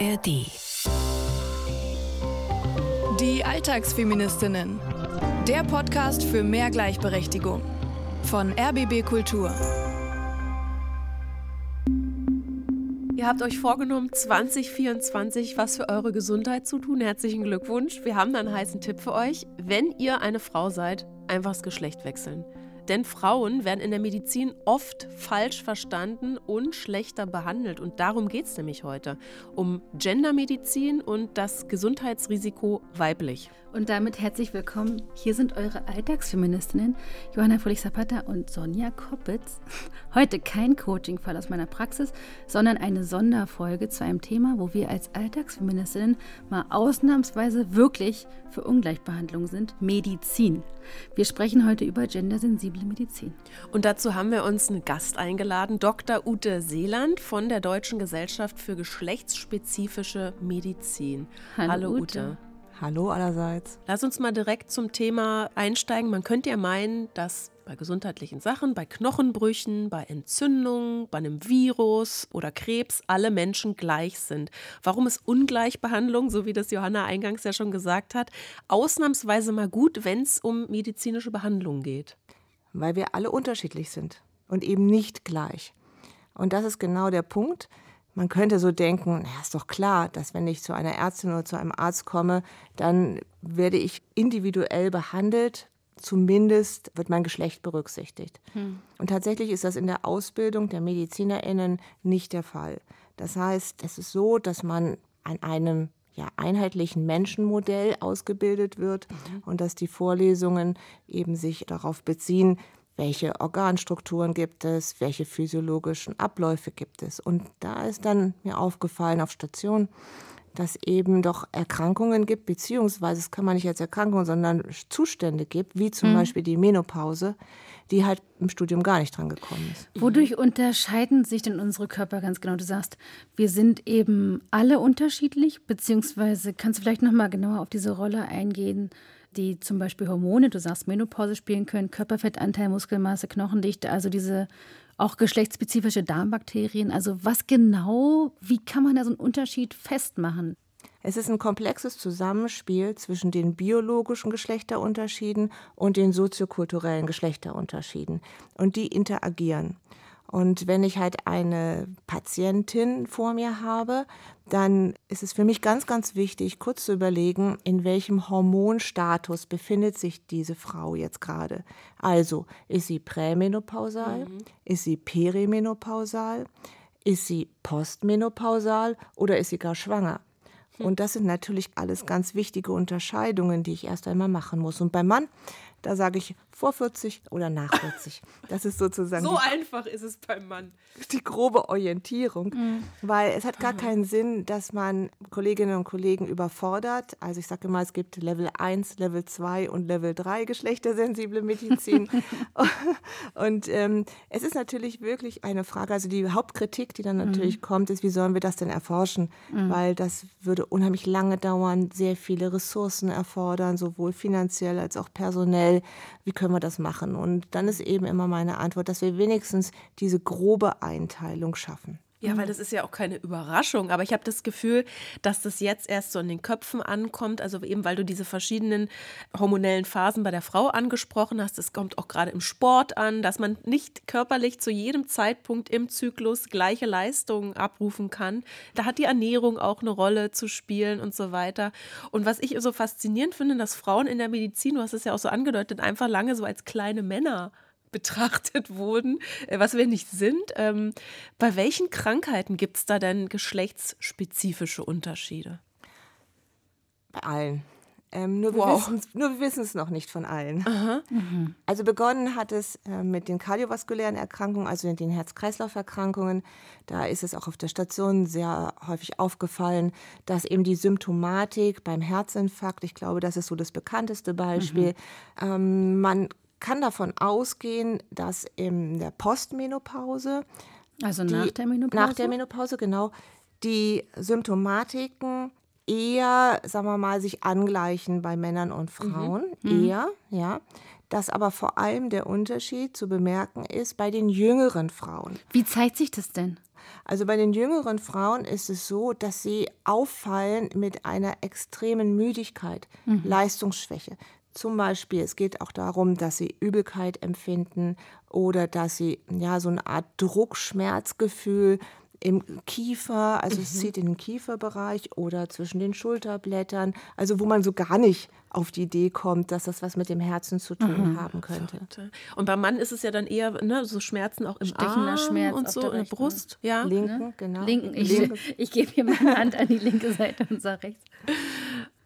ARD. Die Alltagsfeministinnen. Der Podcast für mehr Gleichberechtigung. Von RBB Kultur. Ihr habt euch vorgenommen, 2024 was für eure Gesundheit zu tun. Herzlichen Glückwunsch. Wir haben da einen heißen Tipp für euch. Wenn ihr eine Frau seid, einfach das Geschlecht wechseln. Denn Frauen werden in der Medizin oft falsch verstanden und schlechter behandelt. Und darum geht es nämlich heute. Um Gendermedizin und das Gesundheitsrisiko weiblich. Und damit herzlich willkommen. Hier sind eure Alltagsfeministinnen Johanna Fröhlich-Zapata und Sonja Koppitz. Heute kein Coaching-Fall aus meiner Praxis, sondern eine Sonderfolge zu einem Thema, wo wir als Alltagsfeministinnen mal ausnahmsweise wirklich für Ungleichbehandlung sind: Medizin. Wir sprechen heute über gendersensible Medizin. Und dazu haben wir uns einen Gast eingeladen, Dr. Ute Seeland von der Deutschen Gesellschaft für geschlechtsspezifische Medizin. Hallo, Hallo Ute. Ute. Hallo allerseits. Lass uns mal direkt zum Thema einsteigen. Man könnte ja meinen, dass bei gesundheitlichen Sachen, bei Knochenbrüchen, bei Entzündungen, bei einem Virus oder Krebs alle Menschen gleich sind. Warum ist Ungleichbehandlung, so wie das Johanna eingangs ja schon gesagt hat, ausnahmsweise mal gut, wenn es um medizinische Behandlung geht? Weil wir alle unterschiedlich sind und eben nicht gleich. Und das ist genau der Punkt. Man könnte so denken, na, ist doch klar, dass wenn ich zu einer Ärztin oder zu einem Arzt komme, dann werde ich individuell behandelt. Zumindest wird mein Geschlecht berücksichtigt. Hm. Und tatsächlich ist das in der Ausbildung der MedizinerInnen nicht der Fall. Das heißt, es ist so, dass man an einem ja, einheitlichen Menschenmodell ausgebildet wird mhm. und dass die Vorlesungen eben sich darauf beziehen, welche Organstrukturen gibt es, welche physiologischen Abläufe gibt es. Und da ist dann mir aufgefallen auf Station, dass eben doch Erkrankungen gibt, beziehungsweise es kann man nicht als Erkrankung, sondern Zustände gibt, wie zum mhm. Beispiel die Menopause, die halt im Studium gar nicht dran gekommen ist. Wodurch unterscheiden sich denn unsere Körper ganz genau? Du sagst, wir sind eben alle unterschiedlich, beziehungsweise kannst du vielleicht noch mal genauer auf diese Rolle eingehen, die zum Beispiel Hormone, du sagst Menopause spielen können, Körperfettanteil, Muskelmasse, Knochendichte, also diese auch geschlechtsspezifische Darmbakterien. Also was genau, wie kann man da so einen Unterschied festmachen? Es ist ein komplexes Zusammenspiel zwischen den biologischen Geschlechterunterschieden und den soziokulturellen Geschlechterunterschieden. Und die interagieren. Und wenn ich halt eine Patientin vor mir habe, dann ist es für mich ganz, ganz wichtig, kurz zu überlegen, in welchem Hormonstatus befindet sich diese Frau jetzt gerade. Also, ist sie prämenopausal? Mhm. Ist sie perimenopausal? Ist sie postmenopausal oder ist sie gar schwanger? Hm. Und das sind natürlich alles ganz wichtige Unterscheidungen, die ich erst einmal machen muss. Und beim Mann da sage ich vor 40 oder nach 40. Das ist sozusagen. so einfach ist es beim Mann. Die grobe Orientierung. Mhm. Weil es hat gar keinen Sinn, dass man Kolleginnen und Kollegen überfordert. Also ich sage immer, es gibt Level 1, Level 2 und Level 3 geschlechtersensible Medizin. und ähm, es ist natürlich wirklich eine Frage. Also die Hauptkritik, die dann natürlich mhm. kommt, ist, wie sollen wir das denn erforschen? Mhm. Weil das würde unheimlich lange dauern, sehr viele Ressourcen erfordern, sowohl finanziell als auch personell wie können wir das machen? Und dann ist eben immer meine Antwort, dass wir wenigstens diese grobe Einteilung schaffen. Ja, weil mhm. das ist ja auch keine Überraschung. Aber ich habe das Gefühl, dass das jetzt erst so in den Köpfen ankommt. Also eben, weil du diese verschiedenen hormonellen Phasen bei der Frau angesprochen hast. Es kommt auch gerade im Sport an, dass man nicht körperlich zu jedem Zeitpunkt im Zyklus gleiche Leistungen abrufen kann. Da hat die Ernährung auch eine Rolle zu spielen und so weiter. Und was ich so faszinierend finde, dass Frauen in der Medizin, du hast es ja auch so angedeutet, einfach lange so als kleine Männer betrachtet wurden, äh, was wir nicht sind. Ähm, bei welchen Krankheiten gibt es da denn geschlechtsspezifische Unterschiede? Bei allen. Ähm, nur, wow. wir wissen es noch nicht von allen. Mhm. Also begonnen hat es äh, mit den kardiovaskulären Erkrankungen, also den Herz-Kreislauf-Erkrankungen. Da ist es auch auf der Station sehr häufig aufgefallen, dass eben die Symptomatik beim Herzinfarkt, ich glaube, das ist so das bekannteste Beispiel, mhm. ähm, man kann davon ausgehen, dass in der Postmenopause, also die, nach der Menopause, nach der Menopause genau, die Symptomatiken eher, sagen wir mal, sich angleichen bei Männern und mhm. Frauen, mhm. eher, ja. Dass aber vor allem der Unterschied zu bemerken ist bei den jüngeren Frauen. Wie zeigt sich das denn? Also bei den jüngeren Frauen ist es so, dass sie auffallen mit einer extremen Müdigkeit, mhm. Leistungsschwäche. Zum Beispiel, es geht auch darum, dass sie Übelkeit empfinden oder dass sie ja so eine Art Druckschmerzgefühl im Kiefer, also es mhm. zieht in den Kieferbereich oder zwischen den Schulterblättern, also wo man so gar nicht auf die Idee kommt, dass das was mit dem Herzen zu tun mhm. haben könnte. Und beim Mann ist es ja dann eher ne, so Schmerzen auch im Stechender Arm Schmerz und so in der Brust. Ja. Linken, ne? genau. Linken. Ich, Linken. ich gebe hier meine Hand an die linke Seite und sage rechts.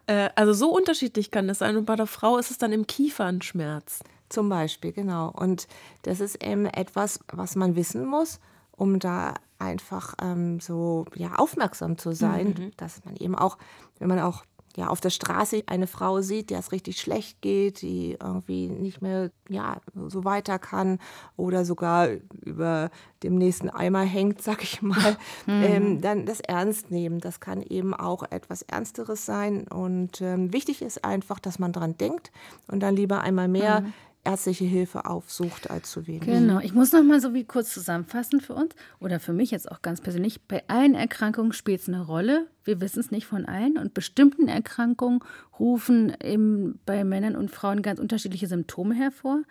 Äh, also so unterschiedlich kann das sein. Und bei der Frau ist es dann im Kiefernschmerz. Zum Beispiel, genau. Und das ist eben etwas, was man wissen muss, um da einfach ähm, so ja, aufmerksam zu sein, mhm. dass man eben auch, wenn man auch ja, auf der Straße eine Frau sieht, der es richtig schlecht geht, die irgendwie nicht mehr ja, so weiter kann oder sogar über dem nächsten Eimer hängt, sag ich mal, mhm. ähm, dann das ernst nehmen. Das kann eben auch etwas Ernsteres sein. Und ähm, wichtig ist einfach, dass man daran denkt und dann lieber einmal mehr mhm ärztliche Hilfe aufsucht als zu wenig. Genau. Ich muss noch mal so wie kurz zusammenfassen für uns oder für mich jetzt auch ganz persönlich. Bei allen Erkrankungen spielt es eine Rolle. Wir wissen es nicht von allen. Und bestimmten Erkrankungen rufen eben bei Männern und Frauen ganz unterschiedliche Symptome hervor.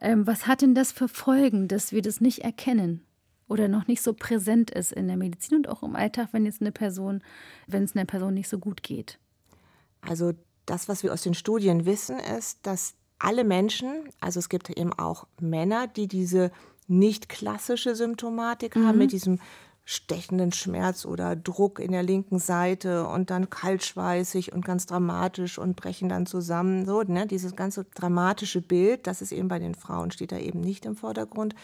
Ähm, was hat denn das für Folgen, dass wir das nicht erkennen? Oder noch nicht so präsent ist in der Medizin und auch im Alltag, wenn jetzt eine Person, wenn es einer Person nicht so gut geht? Also das, was wir aus den Studien wissen, ist, dass alle Menschen, also es gibt eben auch Männer, die diese nicht klassische Symptomatik mhm. haben, mit diesem stechenden Schmerz oder Druck in der linken Seite und dann kaltschweißig und ganz dramatisch und brechen dann zusammen. So, ne? Dieses ganze dramatische Bild, das ist eben bei den Frauen, steht da eben nicht im Vordergrund.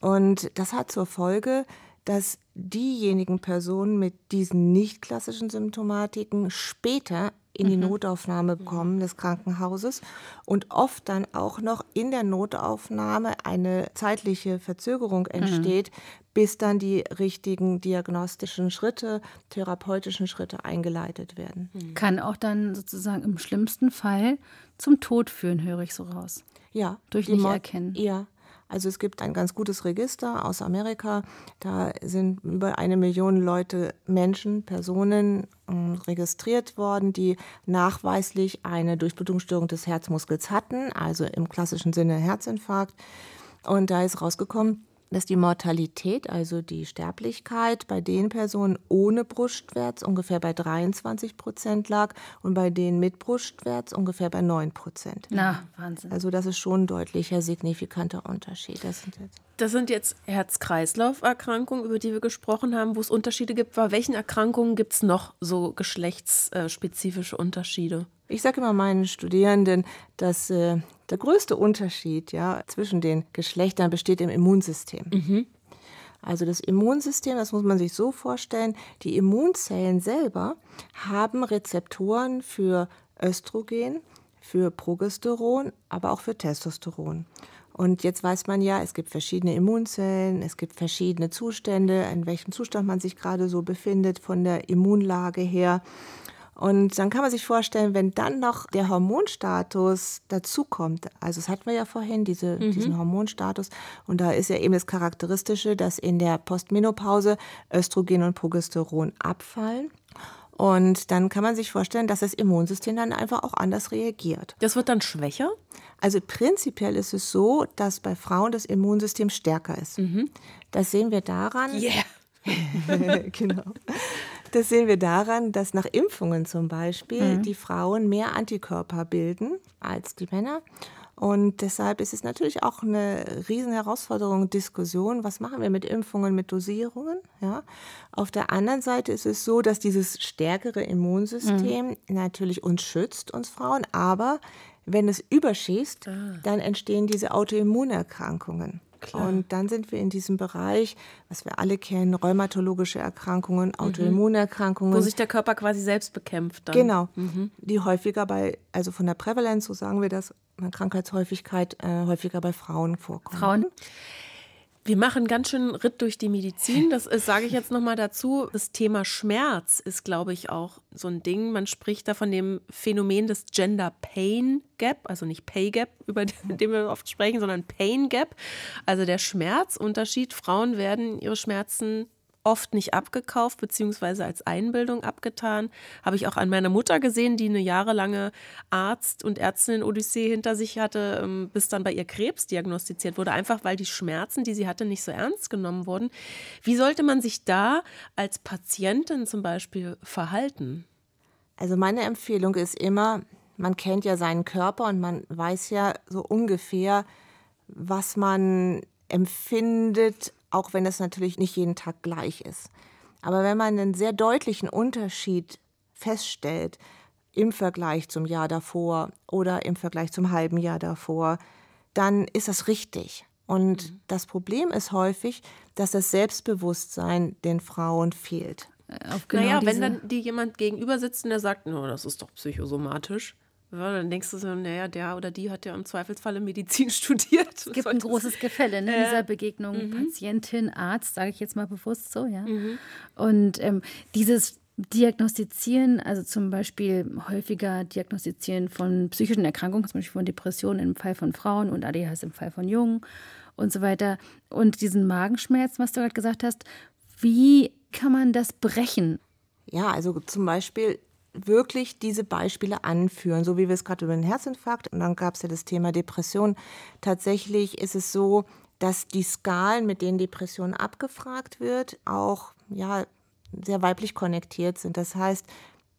Und das hat zur Folge, dass diejenigen Personen mit diesen nicht klassischen Symptomatiken später in die mhm. Notaufnahme kommen des Krankenhauses und oft dann auch noch in der Notaufnahme eine zeitliche Verzögerung mhm. entsteht, mhm. bis dann die richtigen diagnostischen Schritte, therapeutischen Schritte eingeleitet werden. Mhm. Kann auch dann sozusagen im schlimmsten Fall zum Tod führen, höre ich so raus. Ja. Durch nicht erkennen. Ja, also es gibt ein ganz gutes Register aus Amerika. Da sind über eine Million Leute, Menschen, Personen äh, registriert worden, die nachweislich eine Durchblutungsstörung des Herzmuskels hatten, also im klassischen Sinne Herzinfarkt. Und da ist rausgekommen, dass die Mortalität, also die Sterblichkeit bei den Personen ohne Brustschmerz ungefähr bei 23 Prozent lag und bei denen mit Brustschmerz ungefähr bei 9 Prozent. Na, Wahnsinn. Also das ist schon ein deutlicher, signifikanter Unterschied. Das sind jetzt, das sind jetzt Herz-Kreislauf-Erkrankungen, über die wir gesprochen haben, wo es Unterschiede gibt. Bei welchen Erkrankungen gibt es noch so geschlechtsspezifische Unterschiede? Ich sage immer meinen Studierenden, dass äh, der größte Unterschied ja, zwischen den Geschlechtern besteht im Immunsystem. Mhm. Also das Immunsystem, das muss man sich so vorstellen, die Immunzellen selber haben Rezeptoren für Östrogen, für Progesteron, aber auch für Testosteron. Und jetzt weiß man ja, es gibt verschiedene Immunzellen, es gibt verschiedene Zustände, in welchem Zustand man sich gerade so befindet von der Immunlage her. Und dann kann man sich vorstellen, wenn dann noch der Hormonstatus dazukommt, also das hatten wir ja vorhin, diese, mhm. diesen Hormonstatus, und da ist ja eben das Charakteristische, dass in der Postmenopause Östrogen und Progesteron abfallen. Und dann kann man sich vorstellen, dass das Immunsystem dann einfach auch anders reagiert. Das wird dann schwächer? Also prinzipiell ist es so, dass bei Frauen das Immunsystem stärker ist. Mhm. Das sehen wir daran. Yeah. genau. Das sehen wir daran, dass nach Impfungen zum Beispiel mhm. die Frauen mehr Antikörper bilden als die Männer. Und deshalb ist es natürlich auch eine riesen Herausforderung, Diskussion. Was machen wir mit Impfungen, mit Dosierungen? Ja. Auf der anderen Seite ist es so, dass dieses stärkere Immunsystem mhm. natürlich uns schützt, uns Frauen, aber wenn es überschießt, ah. dann entstehen diese Autoimmunerkrankungen. Klar. Und dann sind wir in diesem Bereich, was wir alle kennen, rheumatologische Erkrankungen, mhm. Autoimmunerkrankungen. Wo sich der Körper quasi selbst bekämpft. Dann. Genau. Mhm. Die häufiger bei, also von der Prävalenz, so sagen wir das, Krankheitshäufigkeit äh, häufiger bei Frauen vorkommen. Frauen? Wir machen ganz schön Ritt durch die Medizin. Das sage ich jetzt nochmal dazu. Das Thema Schmerz ist, glaube ich, auch so ein Ding. Man spricht da von dem Phänomen des Gender Pain Gap, also nicht Pay Gap, über den wir oft sprechen, sondern Pain Gap. Also der Schmerzunterschied. Frauen werden ihre Schmerzen oft nicht abgekauft beziehungsweise als Einbildung abgetan. Habe ich auch an meiner Mutter gesehen, die eine jahrelange Arzt- und Ärztinnen-Odyssee hinter sich hatte, ähm, bis dann bei ihr Krebs diagnostiziert wurde, einfach weil die Schmerzen, die sie hatte, nicht so ernst genommen wurden. Wie sollte man sich da als Patientin zum Beispiel verhalten? Also meine Empfehlung ist immer, man kennt ja seinen Körper und man weiß ja so ungefähr, was man empfindet, auch wenn es natürlich nicht jeden Tag gleich ist. Aber wenn man einen sehr deutlichen Unterschied feststellt im Vergleich zum Jahr davor oder im Vergleich zum halben Jahr davor, dann ist das richtig. Und mhm. das Problem ist häufig, dass das Selbstbewusstsein den Frauen fehlt. Genau naja, wenn dann die jemand gegenüber sitzt und der sagt, no, das ist doch psychosomatisch, ja, dann denkst du so, naja, der oder die hat ja im Zweifelsfalle Medizin studiert. Es gibt ein großes Gefälle in ne, äh, dieser Begegnung. Mhm. Patientin, Arzt, sage ich jetzt mal bewusst so, ja. Mhm. Und ähm, dieses Diagnostizieren, also zum Beispiel häufiger Diagnostizieren von psychischen Erkrankungen, zum Beispiel von Depressionen im Fall von Frauen und ADHS im Fall von Jungen und so weiter. Und diesen Magenschmerz, was du gerade gesagt hast, wie kann man das brechen? Ja, also zum Beispiel wirklich diese Beispiele anführen, so wie wir es gerade über den Herzinfarkt und dann gab es ja das Thema Depression. Tatsächlich ist es so, dass die Skalen, mit denen Depression abgefragt wird, auch ja, sehr weiblich konnektiert sind. Das heißt,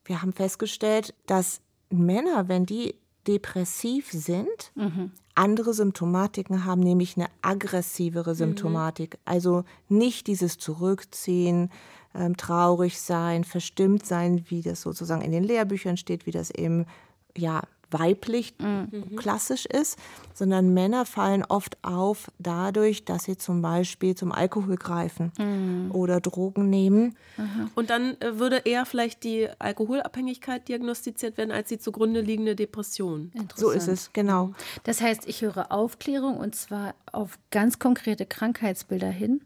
wir haben festgestellt, dass Männer, wenn die depressiv sind, mhm. andere Symptomatiken haben, nämlich eine aggressivere mhm. Symptomatik. Mhm. Also nicht dieses Zurückziehen, ähm, traurig sein, verstimmt sein, wie das sozusagen in den Lehrbüchern steht, wie das eben ja weiblich mhm. klassisch ist, sondern Männer fallen oft auf dadurch, dass sie zum Beispiel zum Alkohol greifen mhm. oder Drogen nehmen. Mhm. Und dann äh, würde eher vielleicht die Alkoholabhängigkeit diagnostiziert werden als die zugrunde liegende Depression. So ist es, genau. Das heißt, ich höre Aufklärung und zwar auf ganz konkrete Krankheitsbilder hin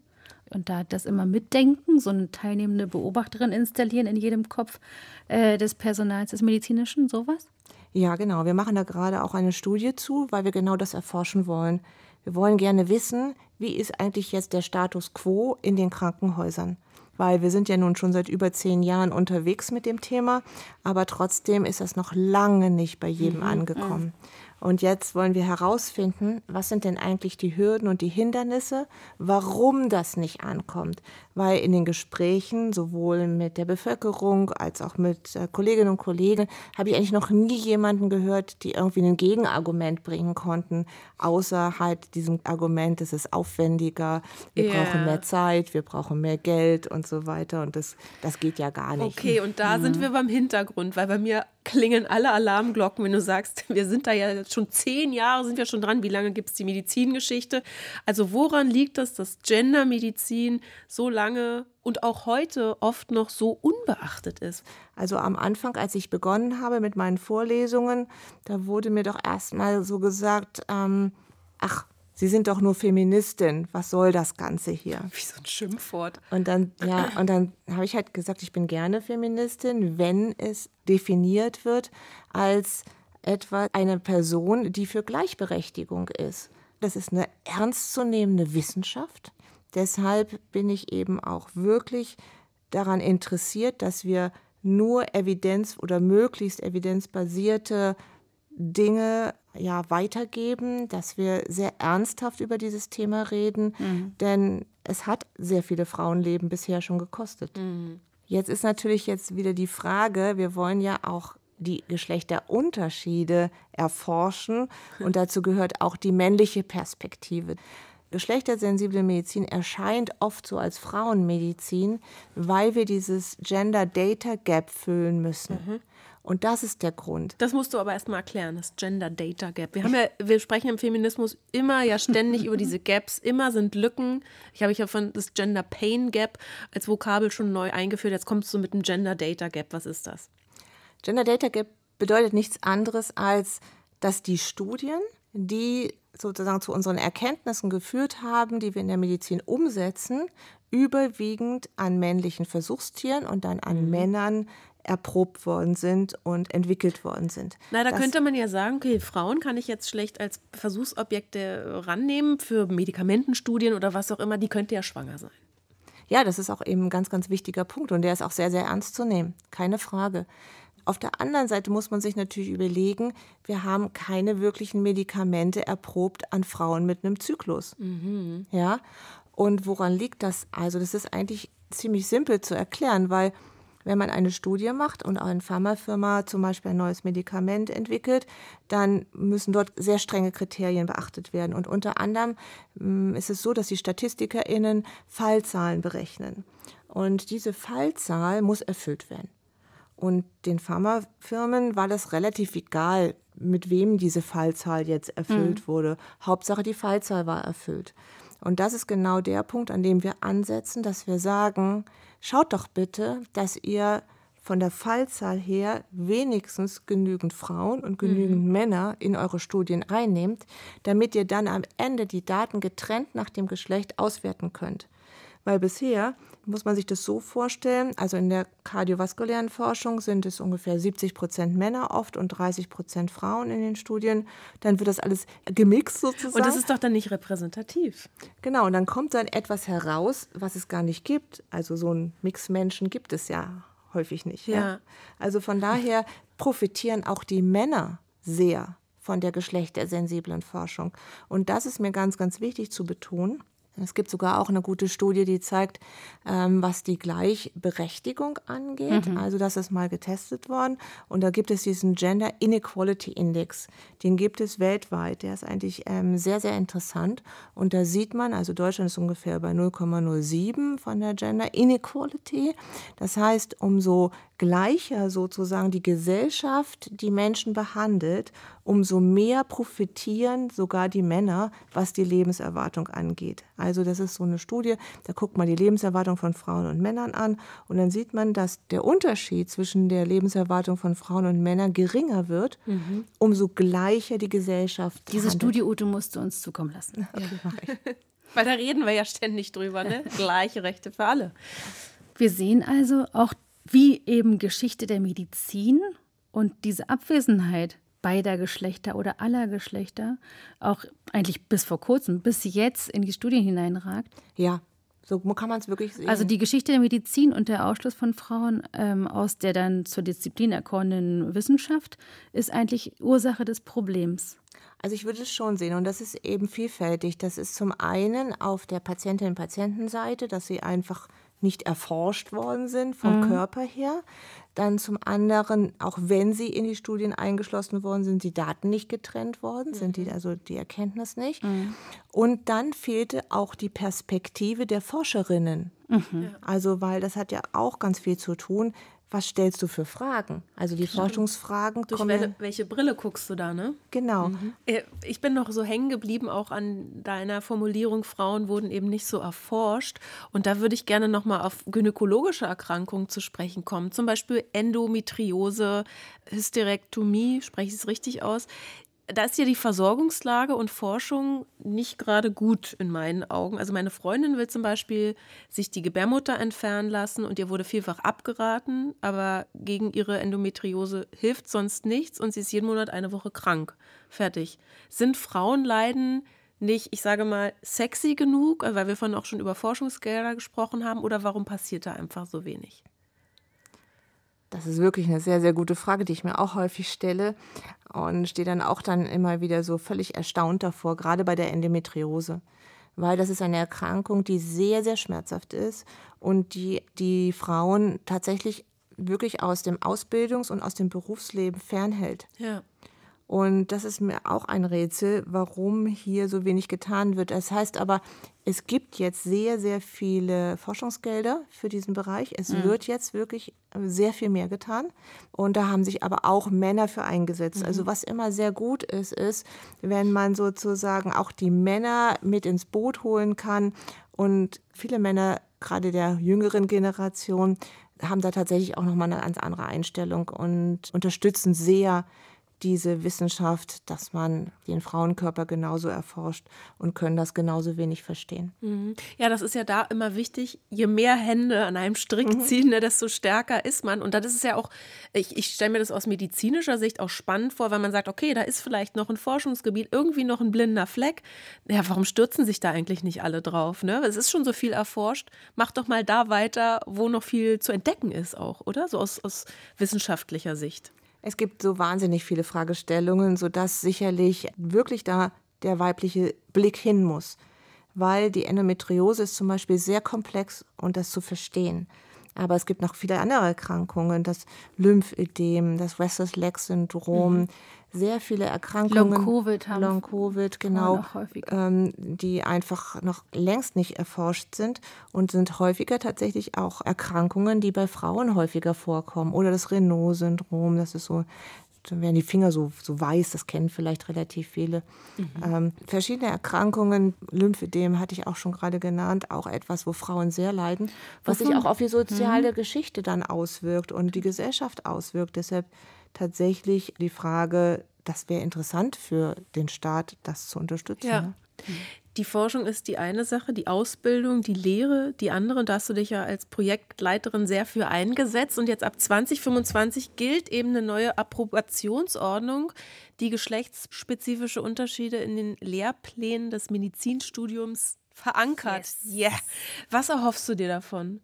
und da das immer mitdenken, so eine teilnehmende Beobachterin installieren in jedem Kopf äh, des Personals des Medizinischen, sowas? Ja, genau. Wir machen da gerade auch eine Studie zu, weil wir genau das erforschen wollen. Wir wollen gerne wissen, wie ist eigentlich jetzt der Status quo in den Krankenhäusern. Weil wir sind ja nun schon seit über zehn Jahren unterwegs mit dem Thema, aber trotzdem ist das noch lange nicht bei jedem mhm. angekommen. Mhm. Und jetzt wollen wir herausfinden, was sind denn eigentlich die Hürden und die Hindernisse, warum das nicht ankommt. Weil in den Gesprächen, sowohl mit der Bevölkerung als auch mit äh, Kolleginnen und Kollegen, habe ich eigentlich noch nie jemanden gehört, die irgendwie ein Gegenargument bringen konnten, außer halt diesem Argument, es ist aufwendiger, wir yeah. brauchen mehr Zeit, wir brauchen mehr Geld und so weiter. Und das, das geht ja gar nicht. Okay, und da mhm. sind wir beim Hintergrund, weil bei mir klingen alle Alarmglocken, wenn du sagst, wir sind da ja schon zehn Jahre, sind wir schon dran. Wie lange gibt es die Medizingeschichte? Also woran liegt es, dass Gendermedizin so lange und auch heute oft noch so unbeachtet ist? Also am Anfang, als ich begonnen habe mit meinen Vorlesungen, da wurde mir doch erstmal so gesagt, ähm, ach, Sie sind doch nur Feministin. Was soll das Ganze hier? Wie so ein Schimpfwort. Und dann, ja, und dann habe ich halt gesagt, ich bin gerne Feministin, wenn es definiert wird als etwa eine Person, die für Gleichberechtigung ist. Das ist eine ernstzunehmende Wissenschaft. Deshalb bin ich eben auch wirklich daran interessiert, dass wir nur Evidenz oder möglichst evidenzbasierte Dinge ja, weitergeben, dass wir sehr ernsthaft über dieses Thema reden, mhm. denn es hat sehr viele Frauenleben bisher schon gekostet. Mhm. Jetzt ist natürlich jetzt wieder die Frage, wir wollen ja auch die Geschlechterunterschiede erforschen und dazu gehört auch die männliche Perspektive. Geschlechtersensible Medizin erscheint oft so als Frauenmedizin, weil wir dieses Gender Data Gap füllen müssen. Mhm. Und das ist der Grund. Das musst du aber erstmal erklären, das Gender Data Gap. Wir haben ja, wir sprechen im Feminismus immer ja ständig über diese Gaps. Immer sind Lücken. Ich habe ja von das Gender Pain Gap als Vokabel schon neu eingeführt. Jetzt kommst du mit dem Gender Data Gap. Was ist das? Gender Data Gap bedeutet nichts anderes als, dass die Studien, die sozusagen zu unseren Erkenntnissen geführt haben, die wir in der Medizin umsetzen, überwiegend an männlichen Versuchstieren und dann an mhm. Männern erprobt worden sind und entwickelt worden sind. Na, da das könnte man ja sagen, okay, Frauen kann ich jetzt schlecht als Versuchsobjekte rannehmen für Medikamentenstudien oder was auch immer, die könnte ja schwanger sein. Ja, das ist auch eben ein ganz, ganz wichtiger Punkt und der ist auch sehr, sehr ernst zu nehmen. Keine Frage. Auf der anderen Seite muss man sich natürlich überlegen, wir haben keine wirklichen Medikamente erprobt an Frauen mit einem Zyklus. Mhm. Ja, und woran liegt das? Also, das ist eigentlich ziemlich simpel zu erklären, weil wenn man eine Studie macht und eine Pharmafirma zum Beispiel ein neues Medikament entwickelt, dann müssen dort sehr strenge Kriterien beachtet werden. Und unter anderem mm, ist es so, dass die StatistikerInnen Fallzahlen berechnen. Und diese Fallzahl muss erfüllt werden. Und den Pharmafirmen war das relativ egal, mit wem diese Fallzahl jetzt erfüllt mhm. wurde. Hauptsache, die Fallzahl war erfüllt. Und das ist genau der Punkt, an dem wir ansetzen, dass wir sagen, schaut doch bitte, dass ihr von der Fallzahl her wenigstens genügend Frauen und genügend mhm. Männer in eure Studien einnehmt, damit ihr dann am Ende die Daten getrennt nach dem Geschlecht auswerten könnt. Weil bisher muss man sich das so vorstellen, also in der kardiovaskulären Forschung sind es ungefähr 70 Prozent Männer oft und 30 Prozent Frauen in den Studien. Dann wird das alles gemixt sozusagen. Und das ist doch dann nicht repräsentativ. Genau, und dann kommt dann etwas heraus, was es gar nicht gibt. Also so ein Mix Menschen gibt es ja häufig nicht. Ja. ja. Also von daher profitieren auch die Männer sehr von der geschlechtersensiblen Forschung. Und das ist mir ganz, ganz wichtig zu betonen. Es gibt sogar auch eine gute Studie, die zeigt, ähm, was die Gleichberechtigung angeht. Mhm. Also das ist mal getestet worden. Und da gibt es diesen Gender Inequality Index. Den gibt es weltweit. Der ist eigentlich ähm, sehr, sehr interessant. Und da sieht man, also Deutschland ist ungefähr bei 0,07 von der Gender Inequality. Das heißt, umso gleicher sozusagen die Gesellschaft die Menschen behandelt, umso mehr profitieren sogar die Männer, was die Lebenserwartung angeht. Also das ist so eine Studie, da guckt man die Lebenserwartung von Frauen und Männern an und dann sieht man, dass der Unterschied zwischen der Lebenserwartung von Frauen und Männern geringer wird, mhm. umso gleicher die Gesellschaft. Diese handelt. Studie, Ute, musst du uns zukommen lassen. Okay, Weil da reden wir ja ständig drüber, ne? Gleiche Rechte für alle. Wir sehen also auch wie eben Geschichte der Medizin und diese Abwesenheit beider Geschlechter oder aller Geschlechter auch eigentlich bis vor kurzem, bis jetzt in die Studien hineinragt. Ja, so kann man es wirklich sehen. Also die Geschichte der Medizin und der Ausschluss von Frauen ähm, aus der dann zur Disziplin erkorenen Wissenschaft ist eigentlich Ursache des Problems. Also ich würde es schon sehen und das ist eben vielfältig. Das ist zum einen auf der Patientinnen-Patientenseite, dass sie einfach nicht erforscht worden sind vom mhm. Körper her. Dann zum anderen, auch wenn sie in die Studien eingeschlossen worden sind, die Daten nicht getrennt worden, mhm. sind die mhm. also die Erkenntnis nicht. Mhm. Und dann fehlte auch die Perspektive der Forscherinnen. Mhm. Also, weil das hat ja auch ganz viel zu tun was stellst du für Fragen? Also die Forschungsfragen Durch welche, welche Brille guckst du da, ne? Genau. Mhm. Äh, ich bin noch so hängen geblieben auch an deiner Formulierung, Frauen wurden eben nicht so erforscht. Und da würde ich gerne nochmal auf gynäkologische Erkrankungen zu sprechen kommen. Zum Beispiel Endometriose, Hysterektomie, spreche ich es richtig aus da ist ja die Versorgungslage und Forschung nicht gerade gut in meinen Augen. Also meine Freundin will zum Beispiel sich die Gebärmutter entfernen lassen und ihr wurde vielfach abgeraten, aber gegen ihre Endometriose hilft sonst nichts und sie ist jeden Monat eine Woche krank. Fertig. Sind Frauenleiden nicht, ich sage mal, sexy genug, weil wir vorhin auch schon über Forschungsgelder gesprochen haben, oder warum passiert da einfach so wenig? Das ist wirklich eine sehr, sehr gute Frage, die ich mir auch häufig stelle und stehe dann auch dann immer wieder so völlig erstaunt davor, gerade bei der Endometriose. Weil das ist eine Erkrankung, die sehr, sehr schmerzhaft ist und die die Frauen tatsächlich wirklich aus dem Ausbildungs- und aus dem Berufsleben fernhält. Ja. Und das ist mir auch ein Rätsel, warum hier so wenig getan wird. Das heißt aber, es gibt jetzt sehr, sehr viele Forschungsgelder für diesen Bereich. Es mhm. wird jetzt wirklich sehr viel mehr getan. Und da haben sich aber auch Männer für eingesetzt. Mhm. Also was immer sehr gut ist, ist, wenn man sozusagen auch die Männer mit ins Boot holen kann. Und viele Männer, gerade der jüngeren Generation, haben da tatsächlich auch nochmal eine ganz andere Einstellung und unterstützen sehr diese Wissenschaft, dass man den Frauenkörper genauso erforscht und können das genauso wenig verstehen. Mhm. Ja, das ist ja da immer wichtig. Je mehr Hände an einem Strick mhm. ziehen, ne, desto stärker ist man. Und das ist ja auch, ich, ich stelle mir das aus medizinischer Sicht auch spannend vor, weil man sagt, okay, da ist vielleicht noch ein Forschungsgebiet, irgendwie noch ein blinder Fleck. Ja, warum stürzen sich da eigentlich nicht alle drauf? Ne? Es ist schon so viel erforscht. Mach doch mal da weiter, wo noch viel zu entdecken ist auch, oder? So aus, aus wissenschaftlicher Sicht. Es gibt so wahnsinnig viele Fragestellungen, sodass sicherlich wirklich da der weibliche Blick hin muss. Weil die Endometriose ist zum Beispiel sehr komplex und das zu verstehen. Aber es gibt noch viele andere Erkrankungen, das Lymphödem, das Restless Leg Syndrom, mhm. sehr viele Erkrankungen. Long Covid haben Long Covid, genau, ähm, die einfach noch längst nicht erforscht sind und sind häufiger tatsächlich auch Erkrankungen, die bei Frauen häufiger vorkommen. Oder das Renault-Syndrom, das ist so dann werden die Finger so, so weiß, das kennen vielleicht relativ viele. Mhm. Ähm, verschiedene Erkrankungen, Lymphödem hatte ich auch schon gerade genannt, auch etwas, wo Frauen sehr leiden, was sich auch auf die soziale mhm. Geschichte dann auswirkt und die Gesellschaft auswirkt. Deshalb tatsächlich die Frage, das wäre interessant für den Staat, das zu unterstützen. Ja. Die Forschung ist die eine Sache, die Ausbildung, die Lehre die andere. Da hast du dich ja als Projektleiterin sehr für eingesetzt. Und jetzt ab 2025 gilt eben eine neue Approbationsordnung, die geschlechtsspezifische Unterschiede in den Lehrplänen des Medizinstudiums verankert. Yes. Yeah. Was erhoffst du dir davon?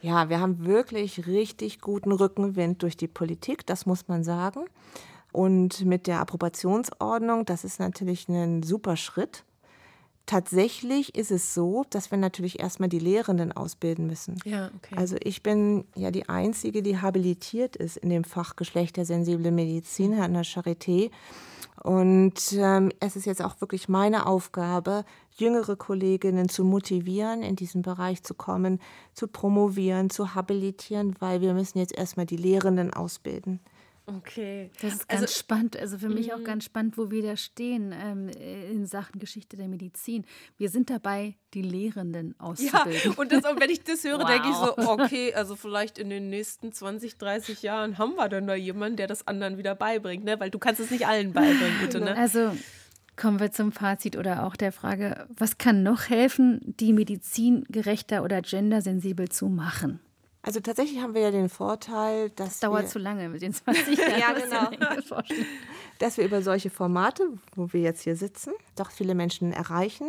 Ja, wir haben wirklich richtig guten Rückenwind durch die Politik, das muss man sagen. Und mit der Approbationsordnung, das ist natürlich ein super Schritt. Tatsächlich ist es so, dass wir natürlich erstmal die Lehrenden ausbilden müssen. Ja, okay. Also ich bin ja die Einzige, die habilitiert ist in dem Fach geschlechtersensible Medizin an der Charité. Und ähm, es ist jetzt auch wirklich meine Aufgabe, jüngere Kolleginnen zu motivieren, in diesen Bereich zu kommen, zu promovieren, zu habilitieren, weil wir müssen jetzt erstmal die Lehrenden ausbilden. Okay. Das ist ganz also, spannend. Also für mich auch mhm. ganz spannend, wo wir da stehen ähm, in Sachen Geschichte der Medizin. Wir sind dabei, die Lehrenden auszubilden. Ja, und, das, und wenn ich das höre, wow. denke ich so, okay, also vielleicht in den nächsten 20, 30 Jahren haben wir dann da jemanden, der das anderen wieder beibringt, ne? Weil du kannst es nicht allen beibringen, bitte, ne? Also kommen wir zum Fazit oder auch der Frage, was kann noch helfen, die Medizin gerechter oder gendersensibel zu machen? Also tatsächlich haben wir ja den Vorteil, dass. Das dauert wir, zu lange mit den 20 Jahren. ja, genau. dass wir über solche Formate, wo wir jetzt hier sitzen, doch viele Menschen erreichen.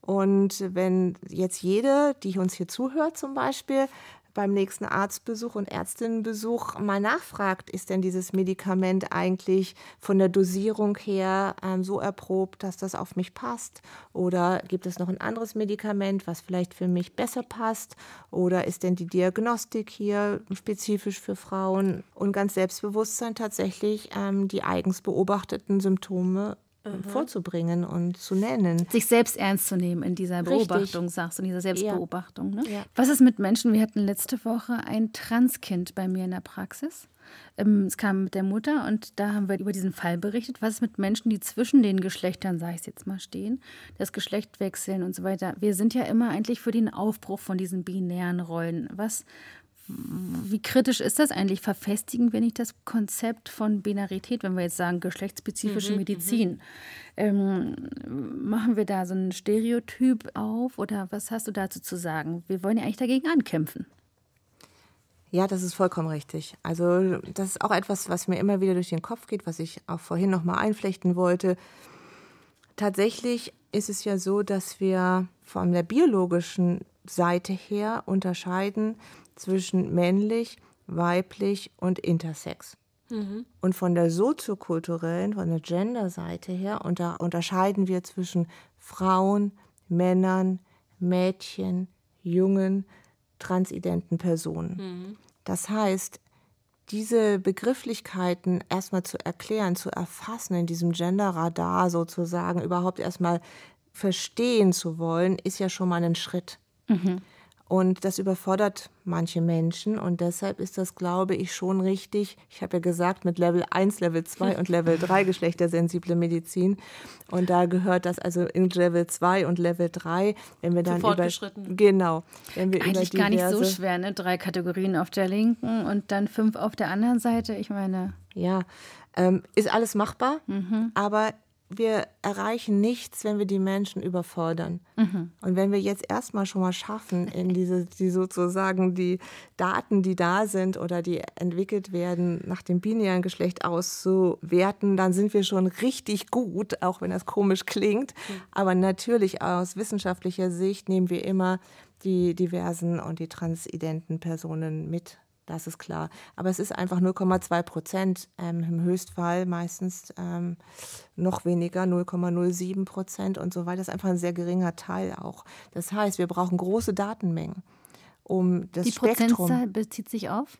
Und wenn jetzt jede, die uns hier zuhört zum Beispiel, beim nächsten Arztbesuch und Ärztinnenbesuch mal nachfragt, ist denn dieses Medikament eigentlich von der Dosierung her ähm, so erprobt, dass das auf mich passt? Oder gibt es noch ein anderes Medikament, was vielleicht für mich besser passt? Oder ist denn die Diagnostik hier spezifisch für Frauen? Und ganz Selbstbewusstsein tatsächlich ähm, die eigens beobachteten Symptome mhm. vorzubringen und zu nennen. Sich selbst ernst zu nehmen in dieser Beobachtung, Richtig. sagst du, in dieser Selbstbeobachtung. Ne? Ja. Was ist mit Menschen? Wir hatten letzte Woche ein Transkind bei mir in der Praxis. Ähm, es kam mit der Mutter und da haben wir über diesen Fall berichtet. Was ist mit Menschen, die zwischen den Geschlechtern, sage ich es jetzt mal, stehen, das Geschlecht wechseln und so weiter? Wir sind ja immer eigentlich für den Aufbruch von diesen binären Rollen. Was wie kritisch ist das eigentlich? Verfestigen wir nicht das Konzept von Binarität, wenn wir jetzt sagen geschlechtsspezifische mhm, Medizin? Mhm. Ähm, machen wir da so ein Stereotyp auf oder was hast du dazu zu sagen? Wir wollen ja eigentlich dagegen ankämpfen. Ja, das ist vollkommen richtig. Also das ist auch etwas, was mir immer wieder durch den Kopf geht, was ich auch vorhin noch mal einflechten wollte. Tatsächlich ist es ja so, dass wir von der biologischen Seite her unterscheiden zwischen männlich, weiblich und intersex. Mhm. Und von der soziokulturellen, von der Gender-Seite her unter, unterscheiden wir zwischen Frauen, Männern, Mädchen, Jungen, transidenten Personen. Mhm. Das heißt, diese Begrifflichkeiten erstmal zu erklären, zu erfassen, in diesem Gender-Radar sozusagen überhaupt erstmal verstehen zu wollen, ist ja schon mal ein Schritt. Mhm. Und das überfordert manche Menschen und deshalb ist das, glaube ich, schon richtig. Ich habe ja gesagt, mit Level 1, Level 2 und Level 3 geschlechtersensible Medizin. Und da gehört das also in Level 2 und Level 3, wenn wir dann über genau, wenn wir Eigentlich über gar nicht so schwer, ne? Drei Kategorien auf der linken und dann fünf auf der anderen Seite. Ich meine, ja, ähm, ist alles machbar, mhm. aber wir erreichen nichts, wenn wir die Menschen überfordern. Mhm. Und wenn wir jetzt erstmal schon mal schaffen, in diese, die sozusagen die Daten, die da sind oder die entwickelt werden, nach dem binären Geschlecht auszuwerten, dann sind wir schon richtig gut, auch wenn das komisch klingt. Mhm. Aber natürlich aus wissenschaftlicher Sicht nehmen wir immer die diversen und die transidenten Personen mit das ist klar. Aber es ist einfach 0,2 Prozent ähm, im Höchstfall, meistens ähm, noch weniger, 0,07 Prozent und so weiter. Das ist einfach ein sehr geringer Teil auch. Das heißt, wir brauchen große Datenmengen, um das Die Spektrum. Prozentzahl bezieht sich auf?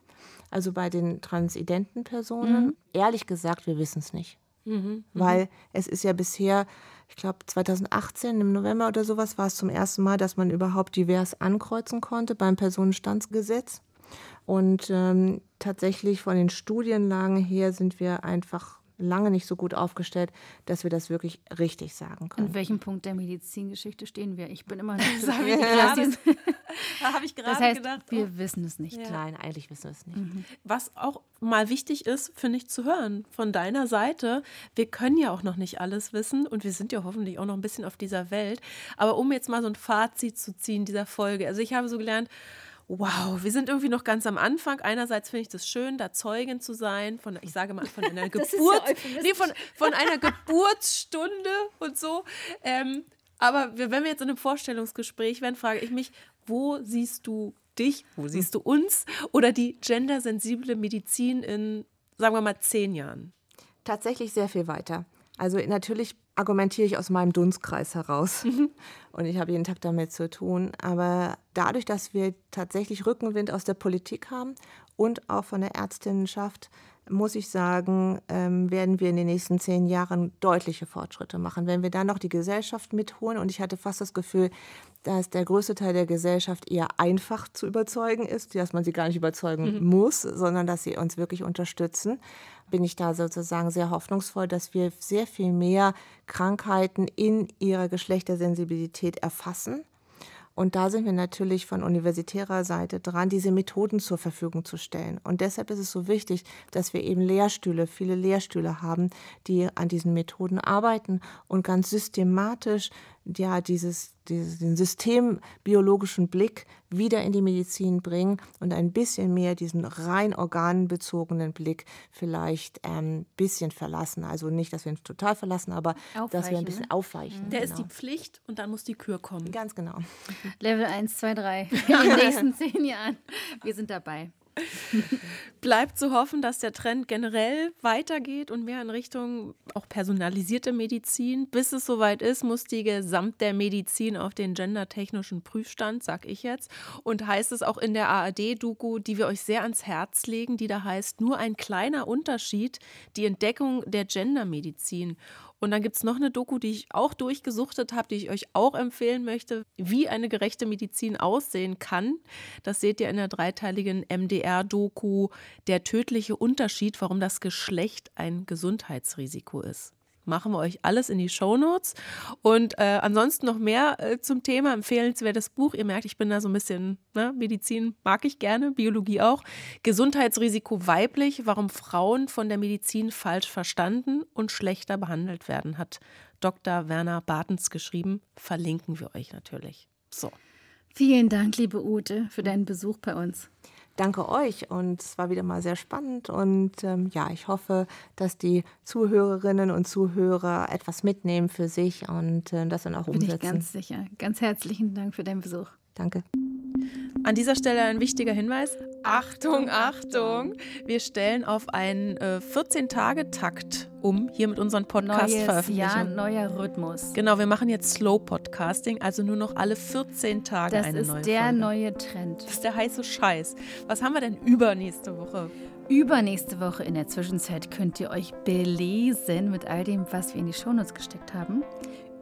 Also bei den transidenten Personen, mhm. ehrlich gesagt, wir wissen es nicht. Mhm, mhm. Weil es ist ja bisher, ich glaube 2018 im November oder sowas war es zum ersten Mal, dass man überhaupt divers ankreuzen konnte beim Personenstandsgesetz. Und ähm, tatsächlich von den Studienlagen her sind wir einfach lange nicht so gut aufgestellt, dass wir das wirklich richtig sagen können. An welchem Punkt der Medizingeschichte stehen wir? Ich bin immer noch das habe ich gerade, hab ich gerade das heißt, gedacht. Wir oh. wissen es nicht. Ja. Nein, eigentlich wissen wir es nicht. Mhm. Was auch mal wichtig ist, finde ich, zu hören von deiner Seite. Wir können ja auch noch nicht alles wissen und wir sind ja hoffentlich auch noch ein bisschen auf dieser Welt. Aber um jetzt mal so ein Fazit zu ziehen dieser Folge. Also ich habe so gelernt, wow, wir sind irgendwie noch ganz am Anfang. Einerseits finde ich das schön, da Zeugin zu sein, von, ich sage mal, von einer Geburt, ja nee, von, von einer Geburtsstunde und so. Ähm, aber wenn wir jetzt in einem Vorstellungsgespräch wären, frage ich mich, wo siehst du dich, wo siehst du uns oder die gendersensible Medizin in, sagen wir mal, zehn Jahren? Tatsächlich sehr viel weiter. Also natürlich argumentiere ich aus meinem Dunstkreis heraus. Mhm. Und ich habe jeden Tag damit zu tun. Aber dadurch, dass wir tatsächlich Rückenwind aus der Politik haben und auch von der Ärztinnenschaft, muss ich sagen, ähm, werden wir in den nächsten zehn Jahren deutliche Fortschritte machen. Wenn wir dann noch die Gesellschaft mitholen, und ich hatte fast das Gefühl, dass der größte Teil der Gesellschaft eher einfach zu überzeugen ist, dass man sie gar nicht überzeugen mhm. muss, sondern dass sie uns wirklich unterstützen bin ich da sozusagen sehr hoffnungsvoll, dass wir sehr viel mehr Krankheiten in ihrer Geschlechtersensibilität erfassen. Und da sind wir natürlich von universitärer Seite dran, diese Methoden zur Verfügung zu stellen. Und deshalb ist es so wichtig, dass wir eben Lehrstühle, viele Lehrstühle haben, die an diesen Methoden arbeiten und ganz systematisch ja, dieses, dieses, den systembiologischen Blick wieder in die Medizin bringen und ein bisschen mehr diesen rein organbezogenen Blick vielleicht ein ähm, bisschen verlassen. Also nicht, dass wir ihn total verlassen, aber dass wir ein bisschen ne? aufweichen. Der genau. ist die Pflicht und dann muss die Kür kommen. Ganz genau. Level 1, 2, 3 in den nächsten zehn Jahren. Wir sind dabei. Bleibt zu hoffen, dass der Trend generell weitergeht und mehr in Richtung auch personalisierte Medizin. Bis es soweit ist, muss die Gesamt der Medizin auf den gendertechnischen Prüfstand, sag ich jetzt. Und heißt es auch in der ARD-Doku, die wir euch sehr ans Herz legen, die da heißt, nur ein kleiner Unterschied, die Entdeckung der Gendermedizin. Und dann gibt es noch eine Doku, die ich auch durchgesuchtet habe, die ich euch auch empfehlen möchte, wie eine gerechte Medizin aussehen kann. Das seht ihr in der dreiteiligen MDR-Doku Der tödliche Unterschied, warum das Geschlecht ein Gesundheitsrisiko ist machen wir euch alles in die Shownotes. Und äh, ansonsten noch mehr äh, zum Thema, empfehlenswertes Buch. Ihr merkt, ich bin da so ein bisschen, ne, Medizin mag ich gerne, Biologie auch. Gesundheitsrisiko weiblich, warum Frauen von der Medizin falsch verstanden und schlechter behandelt werden, hat Dr. Werner Bartens geschrieben. Verlinken wir euch natürlich. So. Vielen Dank, liebe Ute, für deinen Besuch bei uns danke euch und es war wieder mal sehr spannend und ähm, ja, ich hoffe, dass die Zuhörerinnen und Zuhörer etwas mitnehmen für sich und äh, das dann auch Bin umsetzen. Bin ich ganz sicher. Ganz herzlichen Dank für deinen Besuch. Danke. An dieser Stelle ein wichtiger Hinweis. Achtung, Achtung! Wir stellen auf einen äh, 14-Tage-Takt um, hier mit unseren Podcast-Veröffentlichungen. Ja, neuer Rhythmus. Genau, wir machen jetzt Slow Podcasting, also nur noch alle 14 Tage das eine neue Das ist der Folge. neue Trend. Das ist der heiße Scheiß. Was haben wir denn übernächste Woche? Übernächste Woche in der Zwischenzeit könnt ihr euch belesen mit all dem, was wir in die Shownotes gesteckt haben.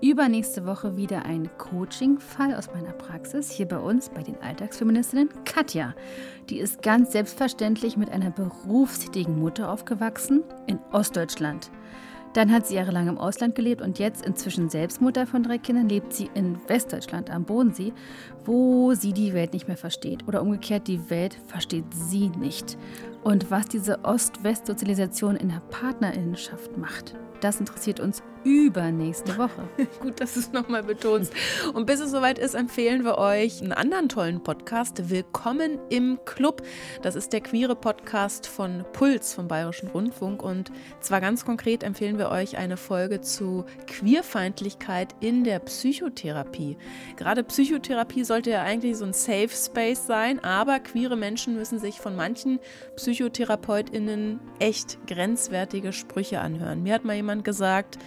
Übernächste Woche wieder ein Coaching-Fall aus meiner Praxis hier bei uns, bei den Alltagsfeministinnen. Katja, die ist ganz selbstverständlich mit einer berufstätigen Mutter aufgewachsen in Ostdeutschland. Dann hat sie jahrelang im Ausland gelebt und jetzt inzwischen selbst Mutter von drei Kindern lebt sie in Westdeutschland am Bodensee, wo sie die Welt nicht mehr versteht. Oder umgekehrt, die Welt versteht sie nicht. Und was diese Ost-West-Sozialisation in der Partnerinnenschaft macht, das interessiert uns übernächste Woche. Gut, dass du es nochmal betonst. Und bis es soweit ist, empfehlen wir euch einen anderen tollen Podcast. Willkommen im Club. Das ist der queere Podcast von Puls vom Bayerischen Rundfunk. Und zwar ganz konkret empfehlen wir euch eine Folge zu Queerfeindlichkeit in der Psychotherapie. Gerade Psychotherapie sollte ja eigentlich so ein Safe Space sein, aber queere Menschen müssen sich von manchen PsychotherapeutInnen echt grenzwertige Sprüche anhören. Mir hat mal jemand gesagt,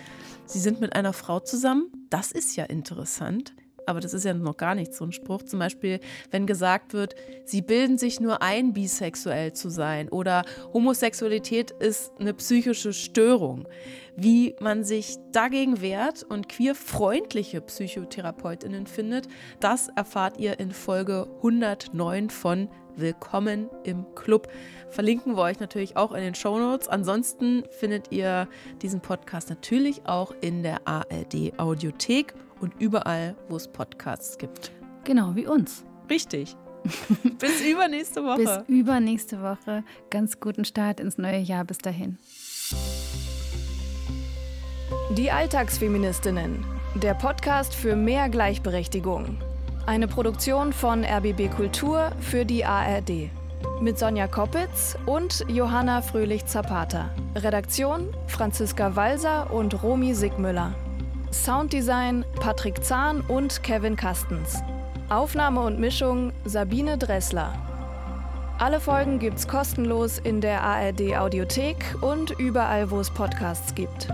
Sie sind mit einer Frau zusammen. Das ist ja interessant. Aber das ist ja noch gar nicht so ein Spruch. Zum Beispiel, wenn gesagt wird, sie bilden sich nur ein, bisexuell zu sein oder Homosexualität ist eine psychische Störung. Wie man sich dagegen wehrt und queerfreundliche PsychotherapeutInnen findet, das erfahrt ihr in Folge 109 von Willkommen im Club. Verlinken wir euch natürlich auch in den Show Notes. Ansonsten findet ihr diesen Podcast natürlich auch in der ARD Audiothek und überall, wo es Podcasts gibt. Genau, wie uns. Richtig. Bis übernächste Woche. Bis übernächste Woche. Ganz guten Start ins neue Jahr. Bis dahin. Die Alltagsfeministinnen. Der Podcast für mehr Gleichberechtigung. Eine Produktion von RBB Kultur für die ARD. Mit Sonja Koppitz und Johanna Fröhlich-Zapata. Redaktion Franziska Walser und Romy Sigmüller. Sounddesign Patrick Zahn und Kevin Kastens. Aufnahme und Mischung Sabine Dressler. Alle Folgen gibt's kostenlos in der ARD Audiothek und überall, wo es Podcasts gibt.